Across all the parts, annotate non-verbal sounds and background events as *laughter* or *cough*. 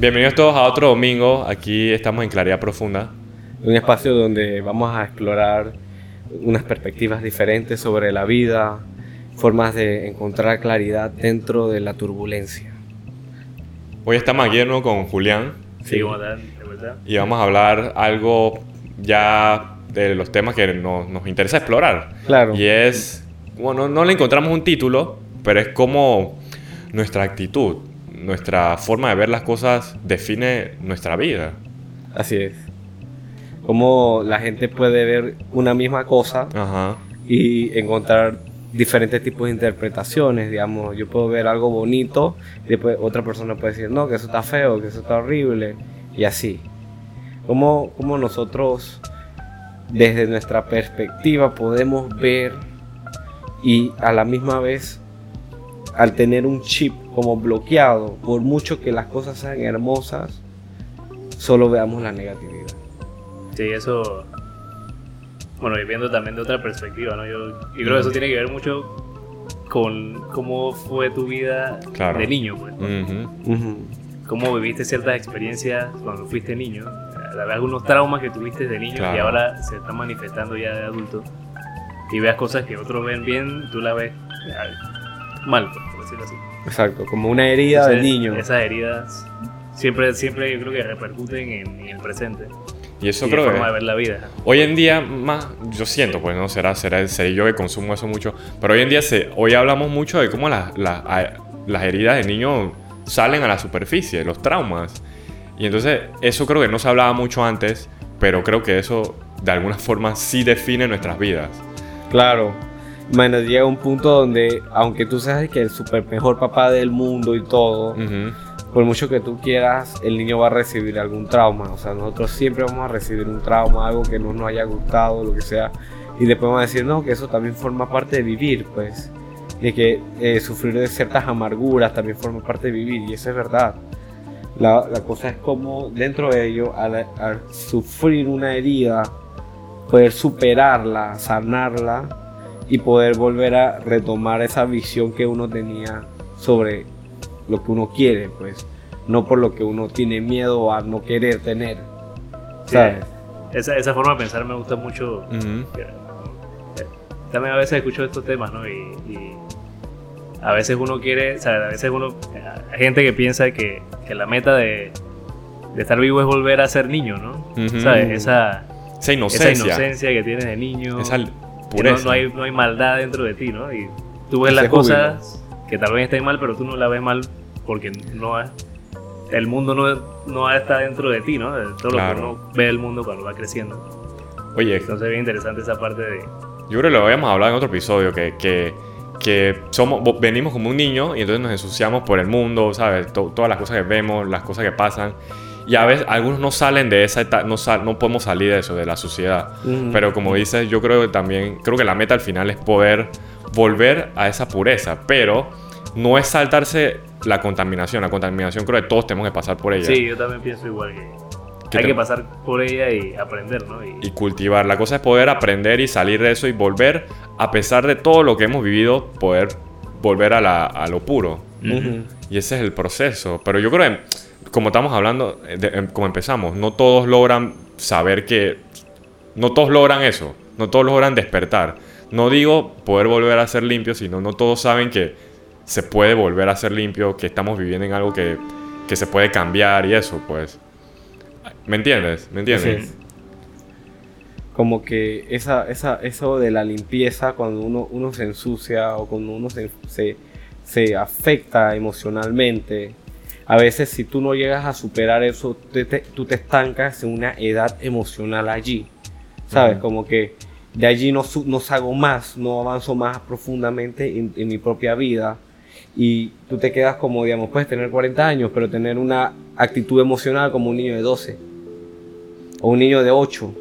Bienvenidos todos a otro domingo. Aquí estamos en Claridad Profunda. Un espacio donde vamos a explorar unas perspectivas diferentes sobre la vida, formas de encontrar claridad dentro de la turbulencia. Hoy estamos aquí de nuevo con Julián. Sí. Y vamos a hablar algo ya de los temas que nos, nos interesa explorar. Claro. Y es, bueno, no le encontramos un título, pero es como nuestra actitud, nuestra forma de ver las cosas define nuestra vida. Así es. Cómo la gente puede ver una misma cosa Ajá. y encontrar diferentes tipos de interpretaciones, digamos, yo puedo ver algo bonito y después otra persona puede decir, no, que eso está feo, que eso está horrible, y así. Cómo, cómo nosotros, desde nuestra perspectiva, podemos ver y a la misma vez, al tener un chip como bloqueado, por mucho que las cosas sean hermosas, solo veamos la negatividad. Sí, eso. Bueno, y viendo también de otra perspectiva, ¿no? Yo, yo creo que eso tiene que ver mucho con cómo fue tu vida Claro. de niño, pues. Ujú. Ujú. Cómo viviste ciertas experiencias cuando fuiste niño. Algunos traumas que tuviste de niño Claro. y ahora se están manifestando ya de adulto. Y veas cosas que otros ven bien, tú la ves mal, por decirlo así. Exacto, como una herida de Entonces, niño. Esas heridas siempre, siempre yo creo que repercuten en, en el presente. Y eso y creo que forma de ver la vida. hoy en día más, yo siento, pues no será, será, seré yo que consumo eso mucho, pero hoy en día se, hoy hablamos mucho de cómo las, las, a- las heridas de niño salen a la superficie, los traumas. Y entonces eso creo que no se hablaba mucho antes, pero creo que eso de alguna forma sí define nuestras vidas. Claro. Bueno, llega un punto donde, aunque tú seas que el super mejor papá del mundo y todo, Ujú. por mucho que tú quieras, el niño va a recibir algún trauma. O sea, nosotros siempre vamos a recibir un trauma, algo que no nos haya gustado, lo que sea. Y después vamos a decir, no, que eso también forma parte de vivir, pues. De que eh, sufrir de ciertas amarguras también forma parte de vivir. Y eso es verdad. La, la cosa es como dentro de ello, al, al sufrir una herida, poder superarla, sanarla y poder volver a retomar esa visión que uno tenía sobre lo que uno quiere, pues, no por lo que uno tiene miedo a no querer tener, Sí, ¿sabes? Esa, esa forma de pensar me gusta mucho. Ujú. Eh, También a veces escucho estos temas, ¿no? Y, y a veces uno quiere, o sea, a veces uno, hay gente que piensa que, que la meta de, de estar vivo es volver a ser niño, ¿no? Ujú. ¿Sabes? Esa, Esa esa inocencia, inocencia que tienes de niño. esa no, hay, no hay maldad dentro de ti, ¿no? Y tú ves Ese las júbilo. cosas que tal vez estén mal, pero tú no las ves mal porque no es- el mundo no, no está dentro de ti, ¿no? Todo Claro. lo que uno ve el mundo cuando va creciendo. Oye, Entonces es bien interesante esa parte de... Yo creo que lo habíamos hablado en otro episodio, que, que, que somos, venimos como un niño y entonces nos ensuciamos por el mundo, ¿sabes? To- todas las cosas que vemos, las cosas que pasan. Y a veces algunos no salen de esa etapa, no, sal- no podemos salir de eso, de la sociedad. Ujú. Pero como dices, yo creo que también, creo que la meta al final es poder volver a esa pureza, pero no es saltarse la contaminación. La contaminación creo que todos tenemos que pasar por ella. Sí, yo también pienso igual que ¿Qué hay te- que pasar por ella y aprender, ¿no? Y, y cultivar. La cosa es poder aprender y salir de eso y volver, a pesar de todo lo que hemos vivido, poder volver a, la- a lo puro. Y ese es el proceso. Pero yo creo que, como estamos hablando, eh, de- em, como empezamos, no todos logran saber que... No todos logran eso. No todos logran despertar. No digo poder volver a ser limpio, sino no todos saben que se puede volver a ser limpio, que estamos viviendo en algo que, que se puede cambiar y eso, pues. ¿Me entiendes? ¿Me entiendes? Es. Como que esa, esa, eso de la limpieza, cuando uno, uno se ensucia o cuando uno se, se, se afecta emocionalmente, a veces si tú no llegas a superar eso, te- te- tú te estancas en una edad emocional allí. ¿Sabes? Ujú. Como que de allí no, no salgo más, no avanzo más profundamente en, en mi propia vida. Y tú te quedas como, digamos, puedes tener 40 años, pero tener una actitud emocional como un niño de 12 o un niño de 8,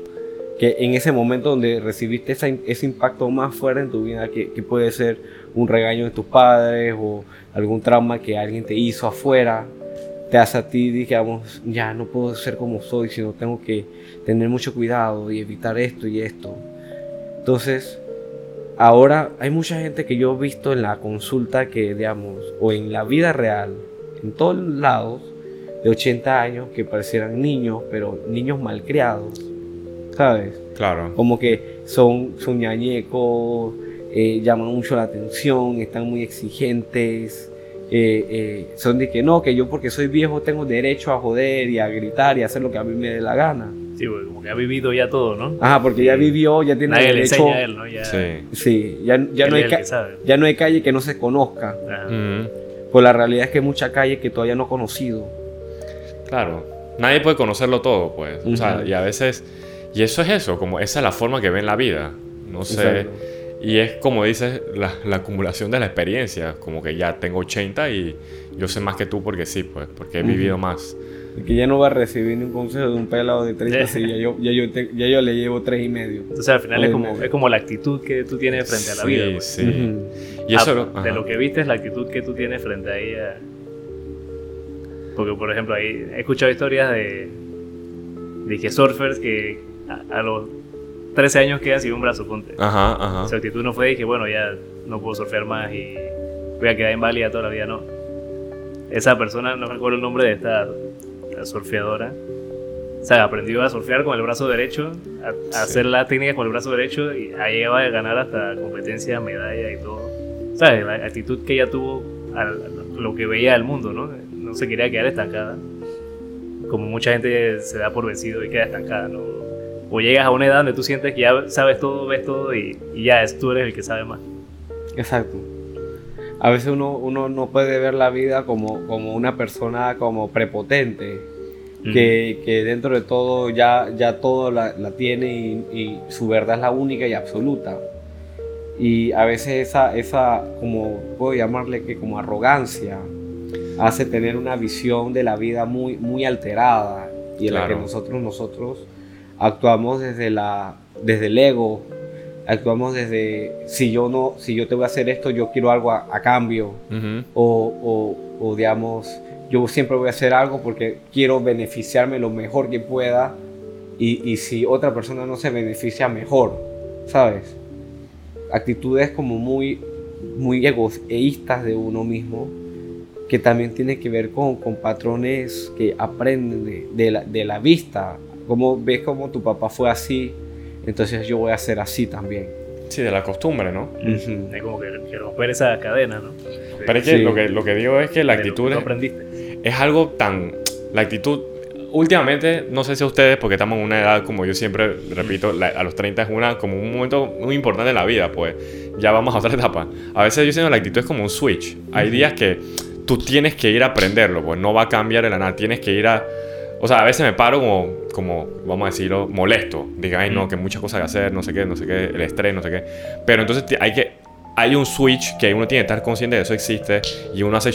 que en ese momento donde recibiste esa- ese impacto más fuerte en tu vida, que, que puede ser un regaño de tus padres o algún trauma que alguien te hizo afuera, te hace a ti, digamos, ya no puedo ser como soy, sino tengo que tener mucho cuidado y evitar esto y esto. Entonces, ahora hay mucha gente que yo he visto en la consulta que, digamos, o en la vida real, en todos lados, de 80 años que parecieran niños, pero niños malcriados, ¿sabes? Claro. Como que son, son ñañecos, eh, llaman mucho la atención, están muy exigentes. eh, eh, son de que no, que yo porque soy viejo tengo derecho a joder y a gritar y a hacer lo que a mí me dé la gana. Sí, porque como que ha vivido ya todo, ¿no? Ajá, porque ya vivió, ya tiene Nadie le derecho. enseña a él, ¿no? Ya, Sí. Sí, ya, ya, no hay ya no hay calle que no se conozca. Ajá. Ujú. Pues la realidad es que hay mucha calle que todavía no he conocido. Claro. Nadie puede conocerlo todo, pues. O sea, y a veces. Y eso es eso, como esa es la forma que ven la vida. No sé. Exacto. Y es como dices, la, la acumulación de la experiencia. Como que ya tengo 80 y yo sé más que tú porque sí, pues. Porque he vivido más. Y que ya no va a recibir ni un consejo de un pelado de 30, Sí. sí, ya yo, ya, yo te- ya yo le llevo tres y medio. Entonces al final es como, es como la actitud que tú tienes frente a la Sí, vida. pues. sí. Ujú. Y eso Ah, lo- de lo que viste es la actitud que tú tienes frente a ella. Porque, por ejemplo, ahí he escuchado historias de, de que surfers que a, a los 13 años quedan sin un brazo, ponte. Ajá, ajá. Su actitud no fue que, bueno, ya no puedo surfear más y voy a quedar inválida toda la vida, no. Esa persona, no recuerdo el nombre de esta surfeadora, o sea, aprendió a surfear con el brazo derecho, a, Sí. hacer la técnica con el brazo derecho y ahí llegaba a ganar hasta competencias, medallas y todo. ¿Sabes? La actitud que ella tuvo a lo que veía del mundo, ¿no? No se quería quedar estancada. Como mucha gente se da por vencido y queda estancada, ¿no? O llegas a una edad donde tú sientes que ya sabes todo, ves todo y, y ya es, tú eres el que sabe más. Exacto. A veces uno, uno no puede ver la vida como, como una persona como prepotente, que, que dentro de todo ya, ya todo la, la tiene y, y su verdad es la única y absoluta. Y a veces esa, esa, como puedo llamarle que como arrogancia, hace tener una visión de la vida muy, muy alterada y en la que Claro. nosotros, nosotros actuamos desde, la, desde el ego, actuamos desde si yo no, si yo te voy a hacer esto, yo quiero algo a, a cambio, o, o, o digamos, yo siempre voy a hacer algo porque quiero beneficiarme lo mejor que pueda y, y si otra persona no se beneficia mejor, ¿sabes? Actitudes como muy, muy egoístas de uno mismo que también tiene que ver con, con patrones que aprenden de, de la, de la vista. Como ves como tu papá fue así, entonces yo voy a ser así también. Sí, de la costumbre, ¿no? Ujú. Es como que, que romper esa cadena, ¿no? Pero es que, Sí. lo que lo que digo es que la actitud es, aprendiste. es algo tan... La actitud... Últimamente, no sé si a ustedes, porque estamos en una edad, como yo siempre repito, la- a los 30 es una, como un momento muy importante en la vida, pues ya vamos a otra etapa. A veces yo siento que la actitud es como un switch. Hay días que tú tienes que ir a aprenderlo, pues no va a cambiar de la nada, tienes que ir a... O sea, a veces me paro como, como vamos a decirlo, molesto. Diga, ay, no, que muchas cosas que hacer, no sé qué, no sé qué, el estrés, no sé qué. Pero entonces hay que... Hay un switch que uno tiene que estar consciente de eso existe y uno hace...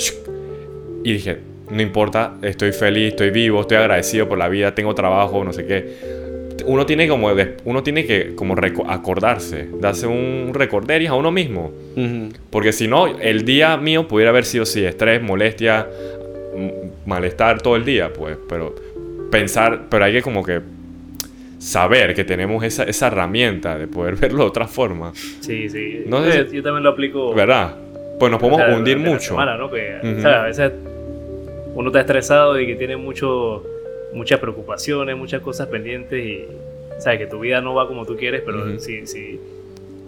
y dije, no importa, estoy feliz, estoy vivo, estoy agradecido por la vida, tengo trabajo, no sé qué. Uno tiene como uno tiene que como acordarse, darse un recorderis a uno mismo, Ujú. porque si no el día mío pudiera haber sido sí, estrés, molestia, malestar todo el día, pues, pero pensar, pero hay que como que saber que tenemos esa, esa herramienta de poder *laughs* verlo de otra forma, Sí, sí. No sé yo, si- yo también lo aplico. ¿verdad? Pues nos o podemos sea, hundir mucho. semana, ¿no? Que, Ujú. o sea, a veces uno está estresado y que tiene mucho, muchas preocupaciones, muchas cosas pendientes y sabes que tu vida no va como tú quieres, pero Ujú. sí, sí.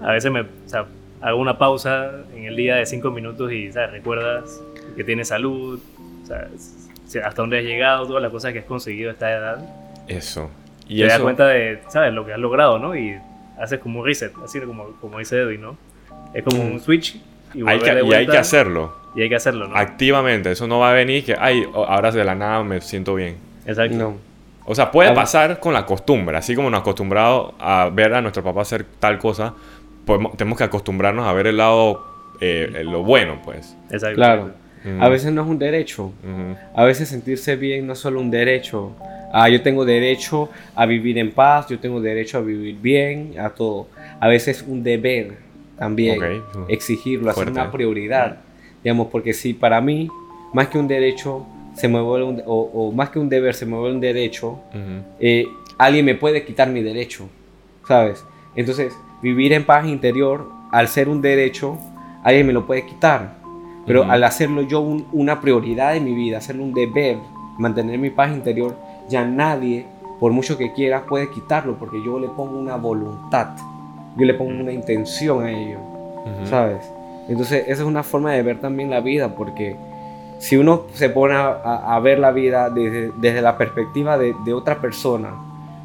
A veces me, o sea, hago una pausa en el día de cinco minutos y ¿sabes? recuerdas que tienes salud, o si- hasta dónde has llegado, todas las cosas que has conseguido a esta edad. Eso. Y te das eso, cuenta de, ¿sabes? Lo que has logrado, ¿no? Y haces como un reset, así como, como dice Edwin, ¿no? Es como un switch y, hay que, de y hay vuelta, que hacerlo. Y hay que hacerlo, ¿no? activamente. Eso no va a venir que, ay, ahora de la nada me siento bien. Exacto. No. O sea, puede pasar con la costumbre. Así como nos acostumbrado a ver a nuestro papá hacer tal cosa, podemos- tenemos que acostumbrarnos a ver el lado, eh, lo bueno, pues. Exacto. Claro. A veces no es un derecho. A veces sentirse bien no es solo un derecho. Ah, yo tengo derecho a vivir en paz, yo tengo derecho a vivir bien, a todo. A veces es un deber también Ok. exigirlo, hacer una prioridad. Digamos, porque si para mí, más que un derecho, se me vuelve un- o, o más que un deber, se me vuelve un derecho, eh, alguien me puede quitar mi derecho, ¿sabes? Entonces, vivir en paz interior, al ser un derecho, alguien me lo puede quitar. Pero al hacerlo yo un- una prioridad en mi vida, hacerlo un deber, mantener mi paz interior, ya nadie, por mucho que quiera, puede quitarlo porque yo le pongo una voluntad, yo le pongo una intención a ello. ¿sabes? Entonces, esa es una forma de ver también la vida porque si uno se pone a, a- a ver la vida desde, desde la perspectiva de, de otra persona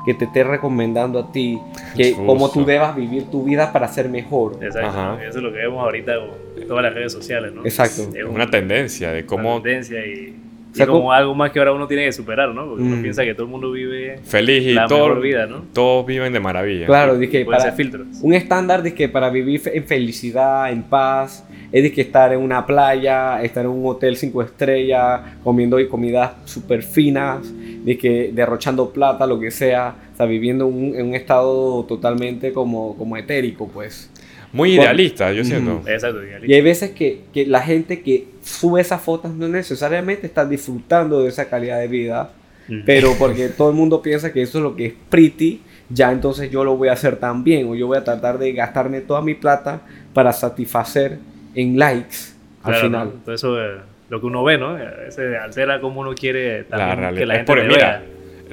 que te esté recomendando a ti que Justo. cómo tú debas vivir tu vida para ser mejor. Exacto. Ajá. Eso es lo que vemos ahorita con todas las redes sociales, ¿no? Exacto. Es un- Una tendencia de una cómo tendencia y, O sea, y como como- algo más que ahora uno tiene que superar, ¿no? Porque Mm. uno piensa que todo el mundo vive feliz y la todo, mejor vida, ¿no? todos viven de maravilla. Claro, dije, Puede para, ser filtros. un estándar de que para vivir en felicidad, en paz, es de que estar en una playa, estar en un hotel cinco estrellas, comiendo comidas súper finas, de que derrochando plata, lo que sea, o sea, viviendo un- en un estado totalmente como, como etérico, pues. Muy Cuando- idealista, yo siento. Exacto. Y hay veces que, que la gente que sube esas fotos no necesariamente está disfrutando de esa calidad de vida, Mm. pero porque todo el mundo piensa que eso es lo que es pretty, ya entonces yo lo voy a hacer también, o yo voy a tratar de gastarme toda mi plata para satisfacer en likes al Claro, final. ¿no? Todo eso, eh, lo que uno ve, ¿no? Veces altera como uno quiere La también realidad. que la es gente porque, te mira, vea.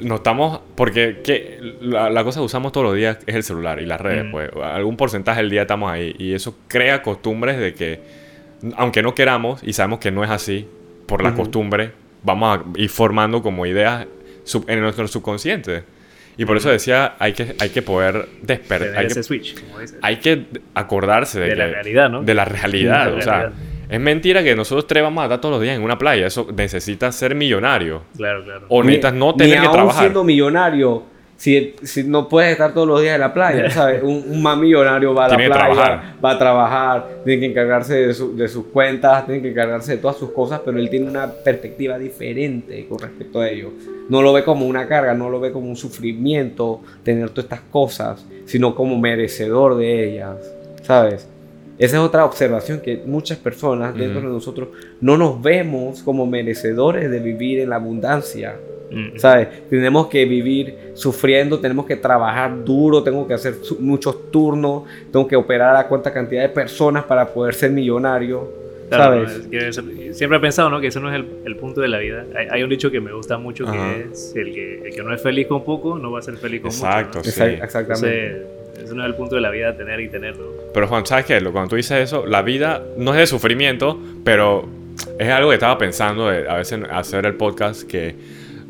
no estamos. Porque que la, la cosa que usamos todos los días es el celular y las redes. Mm. Pues algún porcentaje del día estamos ahí. Y eso crea costumbres de que, aunque no queramos y sabemos que no es así, por la Ujú. costumbre, vamos a ir formando como ideas sub- en nuestro subconsciente. Y por eso decía, hay que, hay que poder despertar. Hay que, switch, como dices. hay que acordarse de, De la que- realidad, ¿no? De la realidad. De la o sea, realidad. Es mentira que nosotros tres vamos a estar todos los días en una playa. Eso necesita ser millonario. Claro, claro. O Ni- necesitas no ni tener que aún trabajar. siendo millonario, si, si no puedes estar todos los días en la playa, *laughs* ¿sabes? Un, un más millonario va a la Tiene que playa, trabajar. va a trabajar, tiene que encargarse de, su- de sus cuentas, tiene que encargarse de todas sus cosas, pero él tiene una perspectiva diferente con respecto a ello. No lo ve como una carga, no lo ve como un sufrimiento tener todas estas cosas, sino como merecedor de ellas, ¿sabes? Esa es otra observación que muchas personas dentro Ujú. de nosotros no nos vemos como merecedores de vivir en la abundancia. Mm. ¿Sabes? Tenemos que vivir sufriendo, tenemos que trabajar duro, tengo que hacer muchos turnos, tengo que operar a cuánta cantidad de personas para poder ser millonario. Claro, ¿Sabes? ¿no? Es que eso- siempre he pensado ¿no? que ese no es el, el punto de la vida. Hay, hay un dicho que me gusta mucho Ajá. que es el que, el que no es feliz con poco no va a ser feliz con Exacto, mucho. sí. Exact- exactamente. Entonces, ese no es el punto de la vida, tener y tener, ¿no? Pero Juan, ¿sabes qué? Cuando tú dices eso, la vida no es de sufrimiento, pero es algo que estaba pensando de, a veces hacer el podcast, que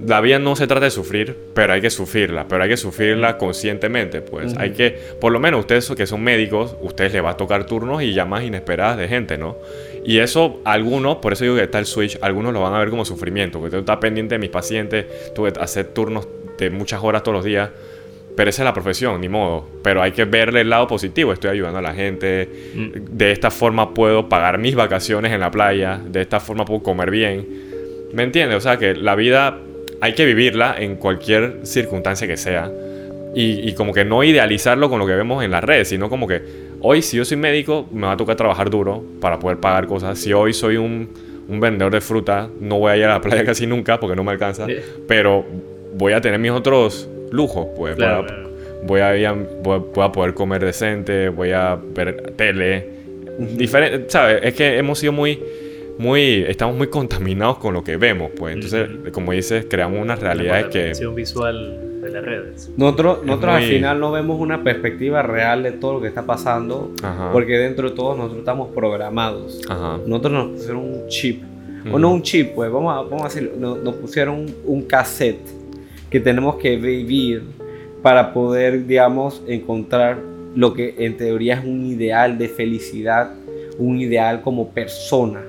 la vida no se trata de sufrir, pero hay que sufrirla, pero hay que sufrirla conscientemente, pues. Hay que, por lo menos ustedes que son médicos, ustedes les va a tocar turnos y llamadas inesperadas de gente, ¿no? Y eso, algunos, por eso digo que está el switch, algunos lo van a ver como sufrimiento, porque tú estás pendiente de mis pacientes, tuve que hacer turnos de muchas horas todos los días, pero esa es la profesión, ni modo. Pero hay que verle el lado positivo. Estoy ayudando a la gente. Mm. De esta forma puedo pagar mis vacaciones en la playa. De esta forma puedo comer bien. ¿Me entiendes? O sea que la vida hay que vivirla en cualquier circunstancia que sea. Y, y como que no idealizarlo con lo que vemos en las redes, sino como que hoy si yo soy médico me va a tocar trabajar duro para poder pagar cosas. Si hoy soy un, un vendedor de fruta, no voy a ir a la playa *laughs* casi nunca porque no me alcanza. Pero voy a tener mis otros lujos, pues. Claro, voy, a, claro. voy, a, ir a- voy, voy a poder comer decente, voy a ver tele. Diferente, ¿sabes? Es que hemos sido muy, muy, estamos muy contaminados con lo que vemos, pues. Entonces, como dices, creamos unas realidades La que... visual de las redes. Nosotros, nosotros al final no vemos una perspectiva real de todo lo que está pasando, Ajá. porque dentro de todos nosotros estamos programados. Ajá. Nosotros nos pusieron un chip, o no un chip, pues vamos a, vamos a decirlo, no- nos pusieron un, un cassette que tenemos que vivir para poder, digamos, encontrar lo que en teoría es un ideal de felicidad, un ideal como persona,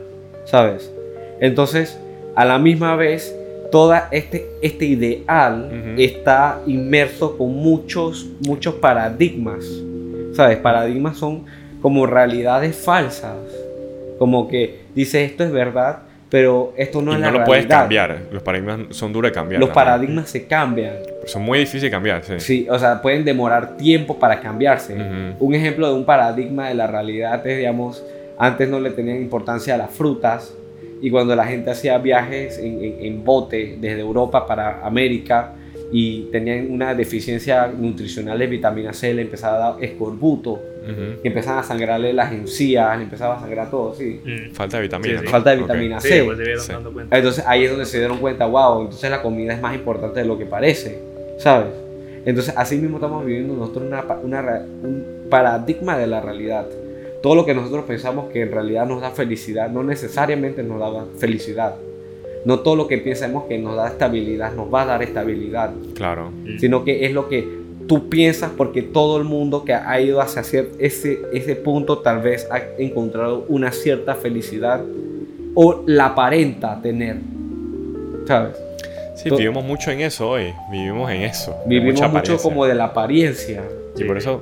¿sabes? Entonces, a la misma vez, toda este, este ideal está inmerso con muchos, muchos paradigmas, ¿sabes? Paradigmas son como realidades falsas, como que dice esto es verdad, pero esto no y es no la lo puedes realidad. cambiar. Los paradigmas son duros de cambiar. Los paradigmas se cambian. Son muy difíciles de cambiar, sí. Sí, o sea, pueden demorar tiempo para cambiarse. Ujú. Un ejemplo de un paradigma de la realidad es, digamos, antes no le tenían importancia a las frutas y cuando la gente hacía viajes en, en- en bote desde Europa para América y tenían una deficiencia nutricional de vitamina C, le empezaba a dar escorbuto, Ujú. que empezaban a sangrarle las encías, le empezaba a sangrar todo, sí. Mm. Falta de vitamina. Sí, sí. ¿no? Falta de vitamina Sí, C. pues se Sí. dando cuenta. Entonces ahí es donde se dieron cuenta, wow, entonces la comida es más importante de lo que parece, ¿sabes? Entonces así mismo estamos viviendo nosotros una, una un paradigma de la realidad. Todo lo que nosotros pensamos que en realidad nos da felicidad, no necesariamente nos da felicidad. No todo lo que pensamos que nos da estabilidad nos va a dar estabilidad, Claro. Sino que es lo que tú piensas porque todo el mundo que ha ido hacia ese, ese punto tal vez ha encontrado una cierta felicidad o la aparenta tener, ¿sabes? Sí, To- vivimos mucho en eso hoy. Vivimos en eso. Vivimos mucho apariencia. como de la apariencia. Y por eso.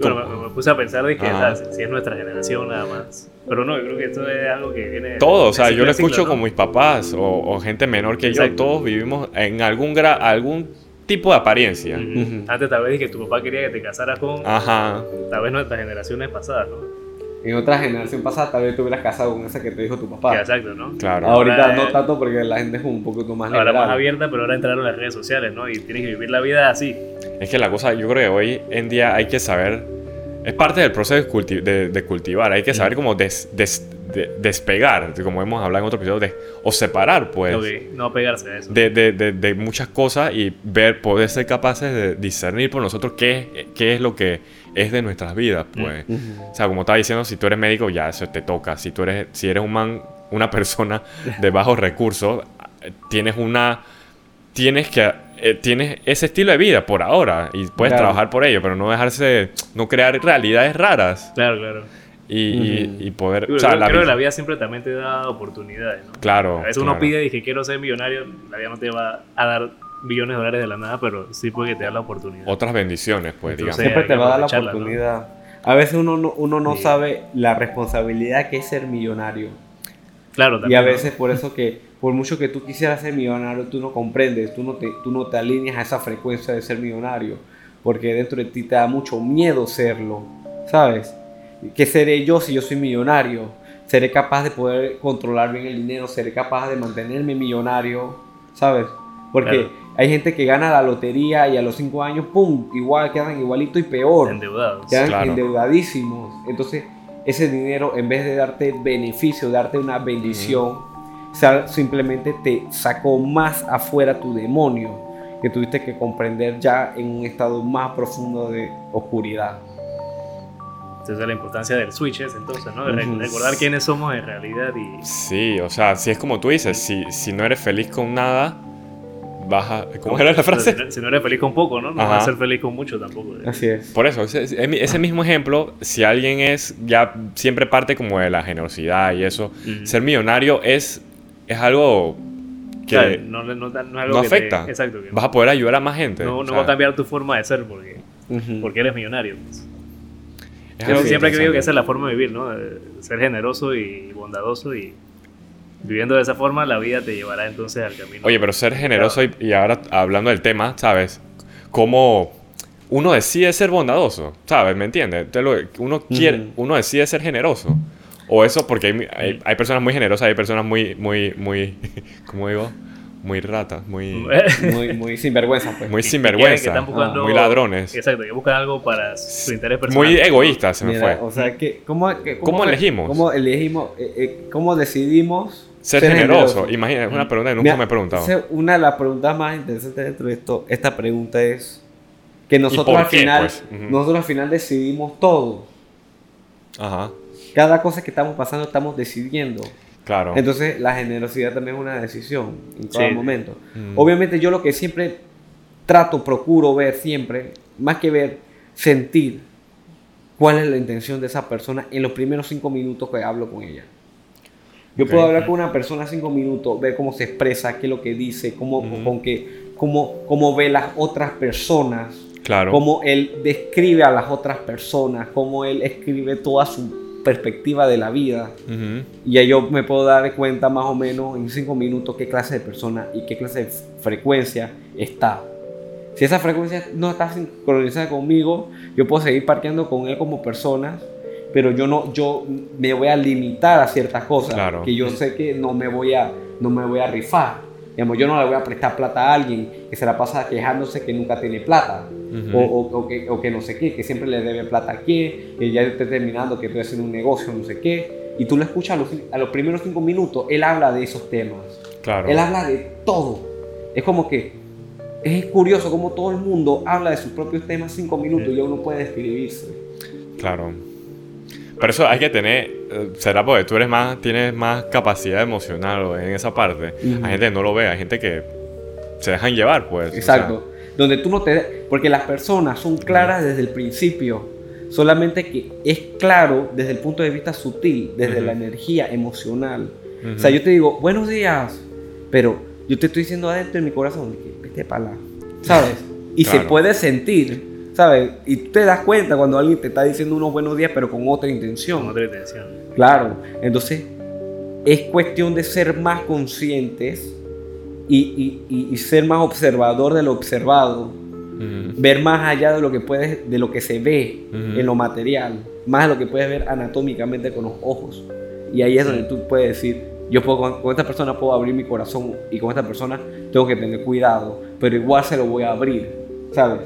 Bueno, me, me puse a pensar de que Ajá. o sea, si es nuestra generación nada más. Pero no, yo creo que esto es algo que viene. Todo, o sea, yo lo ciclo, escucho ¿no? con mis papás o, o gente menor que yo. Exacto. Todos vivimos en algún gra algún tipo de apariencia. Ujú. Ujú. Antes tal vez que tu papá quería que te casaras con Ajá. tal vez nuestras generaciones pasadas, ¿no? En otra generación pasada tal vez te hubieras casado con esa que te dijo tu Que papá. exacto, ¿no? Claro. Ahorita Ahora no tanto porque la gente es un poquito más Ahora liberal. más abierta, pero ahora entraron las redes sociales, ¿no? Y tienes que vivir la vida así. Es que la cosa, yo creo que hoy en día hay que saber. Es parte del proceso de, culti- de- de cultivar. Hay que saber cómo des- des- de- despegar, como hemos hablado en otro episodio, de, o separar, pues. Ok, no apegarse a eso. de, de- de- de muchas cosas y ver, poder ser capaces de discernir por nosotros qué, qué es lo que es de nuestras vidas, pues. Ujú. O sea, como estaba diciendo, si tú eres médico, ya eso te toca. Si tú eres, si eres un man, una *laughs* persona de bajos recursos, tienes una, tienes que, eh, tienes ese estilo de vida por ahora y puedes Claro. trabajar por ello, pero no dejarse, no crear realidades raras Claro, claro. y, y- y poder, Yo o sea, creo la creo que la vida siempre también te da oportunidades, ¿no? claro, A veces uno pide y que quiero ser millonario, la vida no te va a dar billones de dólares de la nada, pero sí puede que te da la oportunidad. otras bendiciones, pues, Entonces, digamos. Siempre te va a dar la oportunidad. A veces uno no, uno no Sí. sabe la responsabilidad que es ser millonario. Claro, Y también. a ¿no? veces por eso que por mucho que tú quisieras ser millonario, tú no comprendes, tú no te, tú no te alineas a esa frecuencia de ser millonario, porque dentro de ti te da mucho miedo serlo, ¿sabes? ¿Qué seré yo si yo soy millonario? ¿Seré capaz de poder controlar bien el dinero? ¿Seré capaz de mantenerme millonario? ¿Sabes? Porque Claro. hay gente que gana la lotería y a los 5 años, ¡pum!, igual quedan igualito y peor endeudados. quedan Claro. endeudadísimos. Entonces, ese dinero, en vez de darte beneficio, darte una bendición, sa- simplemente te sacó más afuera tu demonio, que tuviste que comprender ya en un estado más profundo de oscuridad. Entonces la importancia del switches, entonces, ¿no? De re- recordar quiénes somos en realidad y... Sí, o sea, si es como tú dices, si, si no eres feliz con nada, vas a... ¿Cómo era la frase? Si no, si no eres feliz con poco, ¿no? No Ajá. vas a ser feliz con mucho tampoco. ¿eh? Así es. Por eso, ese, ese mismo ejemplo, si alguien es, ya siempre parte como de la generosidad y eso, ser millonario es, es algo que O sea, no, no, no, algo no que te- afecta. exacto. Que vas a poder ayudar a más gente. no, va a cambiar tu forma de ser porque, Ujú. porque eres millonario. pues. es Yo siempre he creído que esa es la forma de vivir, ¿no? Ser generoso y bondadoso y viviendo de esa forma la vida te llevará entonces al camino. Oye, pero ser generoso y, y ahora hablando del tema, ¿sabes? Cómo uno decide ser bondadoso, ¿sabes? ¿Me entiendes? Uno quiere, Ujú. uno decide ser generoso. O eso porque hay, hay, hay personas muy generosas, hay personas muy, muy, muy, *laughs* ¿cómo digo? Muy ratas, muy, *laughs* Muy, muy sinvergüenza, pues. muy que sinvergüenza, están buscando- muy ladrones, Exacto, que buscan algo para su interés personal. muy egoístas, se me Mira, fue. O sea, que, ¿cómo, que- ¿Cómo elegimos? ¿Cómo elegimos? eh, eh, ¿Cómo decidimos Ser, generoso. Imagina, es una Mm. pregunta que nunca Mira, me he preguntado. Una de las preguntas más interesantes dentro de esto, esta pregunta es que nosotros por al qué, final, pues? Nosotros al final decidimos todo. Ajá, Cada cosa que estamos pasando estamos decidiendo. claro. Entonces la generosidad también es una decisión en todo Sí. momento. Mm. Obviamente yo lo que siempre trato, procuro ver siempre, más que ver, sentir cuál es la intención de esa persona en los primeros cinco minutos que hablo con ella. Yo Ok. puedo hablar con una persona cinco minutos, ver cómo se expresa, qué es lo que dice, cómo, Ujú. con qué, cómo, cómo ve las otras personas, claro. cómo él describe a las otras personas, cómo él escribe toda su perspectiva de la vida. Ujú. Y ya yo me puedo dar cuenta más o menos en cinco minutos qué clase de persona y qué clase de frecuencia está. Si esa frecuencia no está sincronizada conmigo, yo puedo seguir parqueando con él como persona, pero yo no, yo me voy a limitar a ciertas cosas Claro. que yo sé que no me voy a, no me voy a rifar. Digamos, yo no le voy a prestar plata a alguien que se la pasa quejándose que nunca tiene plata. O, o- o que, o que no sé qué, que siempre le debe plata a quién, que ya esté terminando, que estoy haciendo un negocio, no sé qué. Y tú lo escuchas a los, a los primeros cinco minutos, él habla de esos temas. Claro. Él habla de todo. Es como que es curioso como todo el mundo habla de sus propios temas cinco minutos Sí. y ya uno puede describirse. Claro. Pero eso hay que tener, eh, será porque tú eres más, tienes más capacidad emocional en esa parte. Ujú. Hay gente que no lo ve, hay gente que se dejan llevar, pues. o Exacto. Donde tú no te... Porque las personas son claras desde el principio. Solamente que es claro desde el punto de vista sutil, desde Ujú. la energía emocional. sea, O sea, yo te digo, buenos días, pero yo te estoy diciendo adentro de mi corazón, que vete para la, ¿sabes? Y se Claro. puede sentir, ¿sabes? Y tú te das cuenta cuando alguien te está diciendo unos buenos días, pero con otra intención. Con otra intención. Claro, entonces es cuestión de ser más conscientes y, y- y- ser más observador de lo observado, ver más allá de lo que puedes, de lo que se ve en lo material, más de lo que puedes ver anatómicamente con los ojos. Y ahí es donde tú puedes decir, yo puedo con, con esta persona puedo abrir mi corazón y con esta persona tengo que tener cuidado, pero igual se lo voy a abrir, ¿sabes?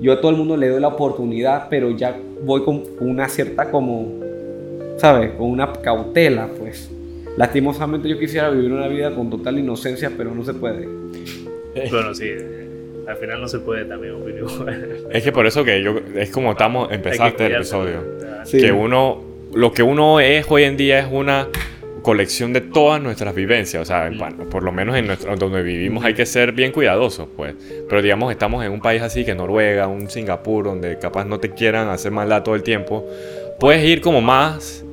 Yo a todo el mundo le doy la oportunidad, pero ya voy con una cierta como, ¿sabes? Con una cautela, pues. Lastimosamente yo quisiera vivir una vida con total inocencia, pero no se puede. *laughs* Bueno, sí. Al final no se puede también, opino. Es que por eso que yo, es como estamos, empezaste el episodio. Sí. Que uno, lo que uno es hoy en día es una colección de todas nuestras vivencias. O sea, pa- por lo menos en nuestro, donde vivimos hay que ser bien cuidadosos, pues. Pero digamos, estamos en un país así que Noruega, un Singapur, donde capaz no te quieran hacer maldad todo el tiempo. Puedes ir como más...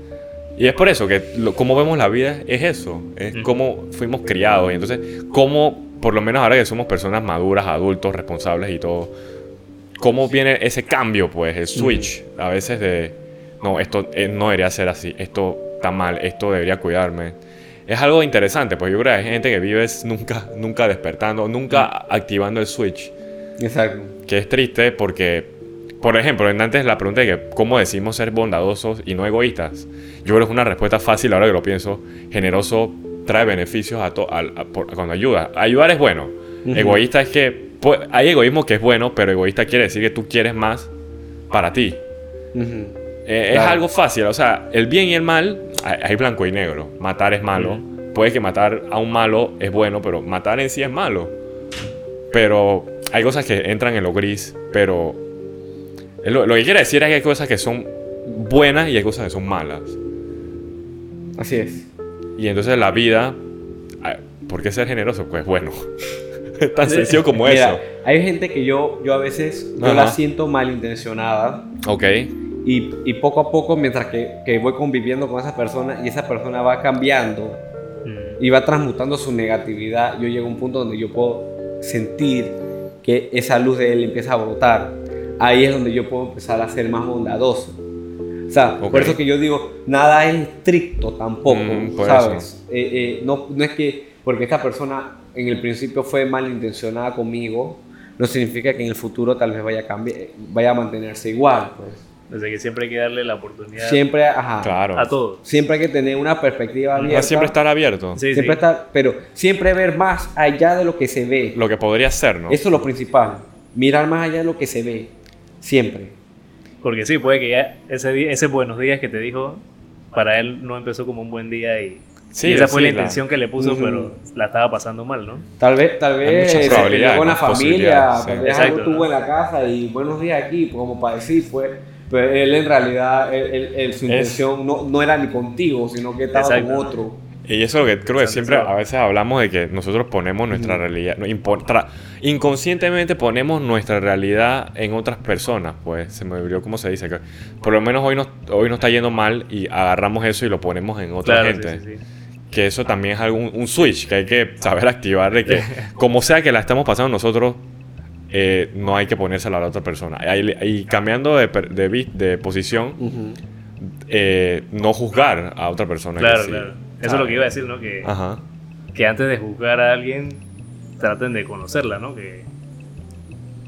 Y es por eso que lo, como vemos la vida es eso, es Ujú. cómo fuimos criados. Y entonces, cómo, por lo menos ahora que somos personas maduras, adultos, responsables y todo, cómo viene ese cambio, pues, el switch, a veces de, no, esto eh, no debería ser así, esto está mal, esto debería cuidarme. Es algo interesante, pues yo creo que hay gente que vive nunca, nunca despertando, nunca activando el switch, Exacto. que es triste porque, por ejemplo, antes la pregunta de que cómo decimos ser bondadosos y no egoístas, yo creo que es una respuesta fácil ahora que lo pienso, generoso trae beneficios a to- a- por- cuando ayuda. Ayudar es bueno, Ujú. egoísta es que, pues, hay egoísmo que es bueno, pero egoísta quiere decir que tú quieres más para ti. Ujú. Eh, Es algo fácil, o sea, el bien y el mal, hay, blanco y negro. Matar es malo. Puede que matar a un malo es bueno, pero matar en sí es malo. Pero hay cosas que entran en lo gris, pero lo, lo que quiere decir es que hay cosas que son buenas y hay cosas que son malas. Así es. Y entonces la vida, ah, ¿por qué ser generoso? Pues bueno, *laughs* tan sencillo como Mira, eso. hay gente que yo, yo a veces yo Ajá. la siento malintencionada Ok, y, y poco a poco, mientras que, que voy conviviendo con esa persona y esa persona va cambiando Mm, y va transmutando su negatividad, yo llego a un punto donde yo puedo sentir que esa luz de él empieza a brotar. Ahí es donde yo puedo empezar a ser más bondadoso. O sea, Ok. por eso que yo digo, nada es estricto tampoco, Mm, ¿sabes? Eh, eh, no, no es que porque esta persona en el principio fue malintencionada conmigo, no significa que en el futuro tal vez vaya a cambiar, vaya a mantenerse igual. Pues. Desde que siempre hay que darle la oportunidad Siempre, ajá, claro. a todos. siempre hay que tener una perspectiva abierta. Siempre estar abierto. Sí, siempre sí. estar- pero siempre ver más allá de lo que se ve. Lo que podría ser, ¿no? Eso es lo principal. Mirar más allá de lo que se ve. Siempre. Porque sí, puede que ya ese, día, ese buenos días que te dijo, para él no empezó como un buen día y, Sí, y esa fue sí, la la- intención que le puso, Ujú. pero la estaba pasando mal, ¿no? Tal vez, tal vez se peleó con la familia, tal vez Exacto, algo tuvo en la casa y buenos días aquí, como para decir, pues. Pero él en realidad, él- él- él- su Es- intención no, no era ni contigo, sino que estaba Exacto, con otro. Y eso es lo que creo que siempre a veces hablamos de que nosotros ponemos nuestra realidad, inconscientemente ponemos nuestra realidad en otras personas, pues se me olvidó cómo se dice, que por lo menos hoy nos, hoy nos está yendo mal y agarramos eso y lo ponemos en otra Claro, gente. sí, sí, sí. Que eso también es algún, un switch que hay que saber *laughs* activar de que como sea que la estamos pasando nosotros, eh, no hay que ponérsela a la otra persona. Y, y cambiando de, de, posición, eh, no juzgar a otra persona. que Claro, sí, claro. Eso es lo que iba a decir, ¿no? Que, Ajá. que antes de juzgar a alguien, traten de conocerla, ¿no? Que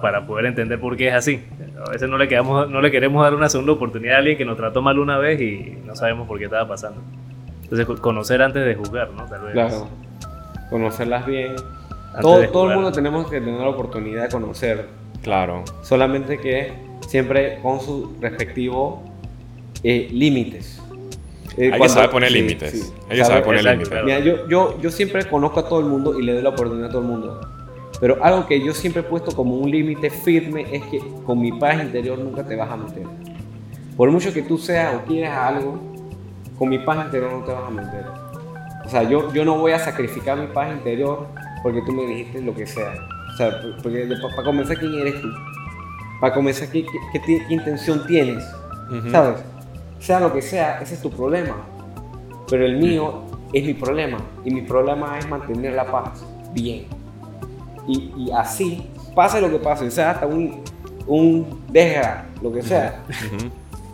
para poder entender por qué es así. A veces no le, quedamos, no le queremos dar una segunda oportunidad a alguien que nos trató mal una vez y no sabemos por qué estaba pasando. Entonces, co- conocer antes de juzgar, ¿no? Tal vez. Claro. conocerlas bien. Todo, todo el mundo tenemos que tener la oportunidad de conocer, Claro. solamente que siempre con su respectivo eh, límites. Eh, Hay que saber poner sí, límites. sí. Hay que Saber- saber poner límites. Mira, yo, yo, yo siempre conozco a todo el mundo y le doy la oportunidad a todo el mundo. Pero algo que yo siempre he puesto como un límite firme es que con mi paz interior nunca te vas a meter. Por mucho que tú seas o quieras algo, con mi paz interior no te vas a meter. O sea, yo, yo no voy a sacrificar mi paz interior porque tú me dijiste lo que sea. O sea, porque para comenzar, ¿quién eres tú? Para comenzar, ¿qué, qué, qué ti- qué intención tienes? ¿Sabes? Sea lo que sea, ese es tu problema. Pero el mío es mi problema. Y mi problema es mantener la paz bien. Y, y así, pase lo que pase, sea hasta un, un deja, lo que sea,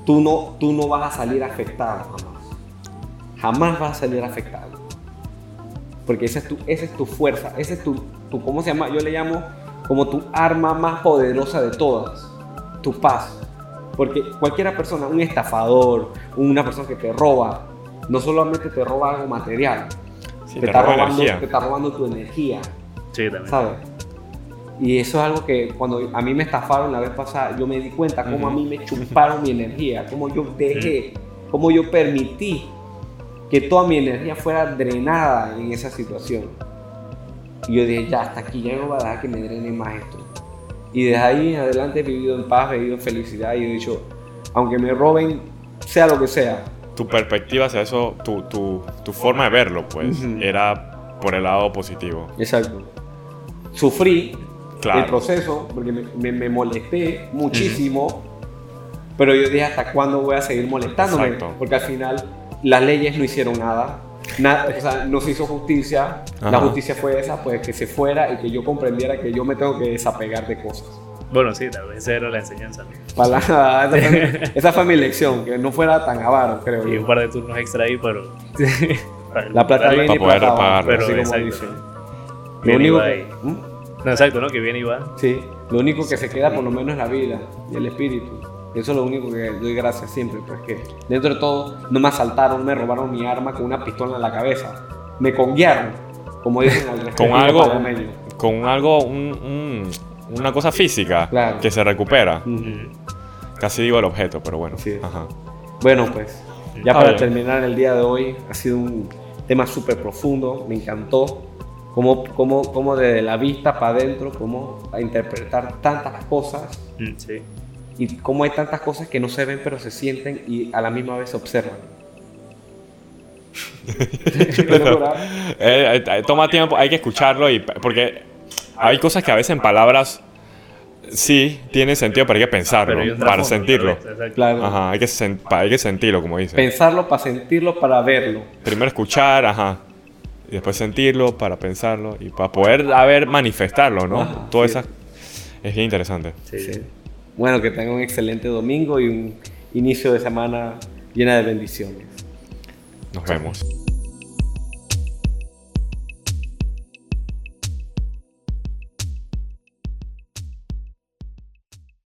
tú no, tú no vas a salir afectado jamás. Jamás vas a salir afectado. Porque esa es tu, esa es tu fuerza, esa es tu, tu, ¿cómo se llama? Yo le llamo como tu arma más poderosa de todas, tu paz. Porque cualquier persona, un estafador, una persona que te roba, no solamente te roba algo material, Sí, te, te está roba robando, te está robando tu energía, Sí, también. ¿sabes? Y eso es algo que cuando a mí me estafaron la vez pasada, yo me di cuenta cómo a mí me chuparon mi energía, cómo yo dejé, cómo yo permití que toda mi energía fuera drenada en esa situación. Y yo dije, ya, hasta aquí, ya no voy a dejar que me drene más esto. Y desde ahí en adelante he vivido en paz, he vivido en felicidad y he dicho, aunque me roben, sea lo que sea, Tu perspectiva hacia eso, tu, tu, tu forma de verlo, pues, era por el lado positivo. Exacto. Sufrí Claro. el proceso porque me, me- me molesté muchísimo, pero yo dije hasta cuándo voy a seguir molestándome, Exacto. porque al final las leyes no hicieron nada. Nada, o sea, no se hizo justicia, la Ajá. justicia fue esa, pues que se fuera y que yo comprendiera que yo me tengo que desapegar de cosas. Bueno, sí, tal vez esa era la enseñanza. ¿no? Para la- *laughs* esa, fue mi, esa fue mi lección, que no fuera tan avaro, creo Y un par de turnos extra ahí, pero. *laughs* La plata viene Para y poder plata va. Pero así como dicen. Lo único que- ahí. ¿Mm? No, exacto, ¿no? Que viene y va. Sí, lo único que se queda por lo menos es la vida y el espíritu. Eso es lo único que doy gracias siempre, pues que dentro de todo no me asaltaron, me robaron mi arma con una pistola en la cabeza. Me conguiaron, como dicen al *laughs* Con algo, con algo, un- un- una cosa física Claro. que se recupera. Casi digo el objeto, pero bueno. Ajá. Bueno, pues, ya para bien. terminar el día de hoy, ha sido un tema súper profundo, me encantó. Cómo, cómo, cómo desde la vista para adentro, cómo a interpretar tantas cosas Sí. Y cómo hay tantas cosas que no se ven pero se sienten y a la misma vez se observan. *laughs* Locura. Eh, eh, toma tiempo, hay que escucharlo y porque hay cosas que a veces en palabras sí tienen sentido, pero hay que pensarlo hay para sentirlo. Claro. Ajá, hay que, sen- hay que sentirlo, como dice. Pensarlo para sentirlo, para verlo. Primero escuchar, ajá. Y después sentirlo para pensarlo y para poder a ver manifestarlo, ¿no? Ajá, Todo sí. eso es bien interesante. Sí, sí. Bueno, que tengan un excelente domingo y un inicio de semana llena de bendiciones. Nos vemos.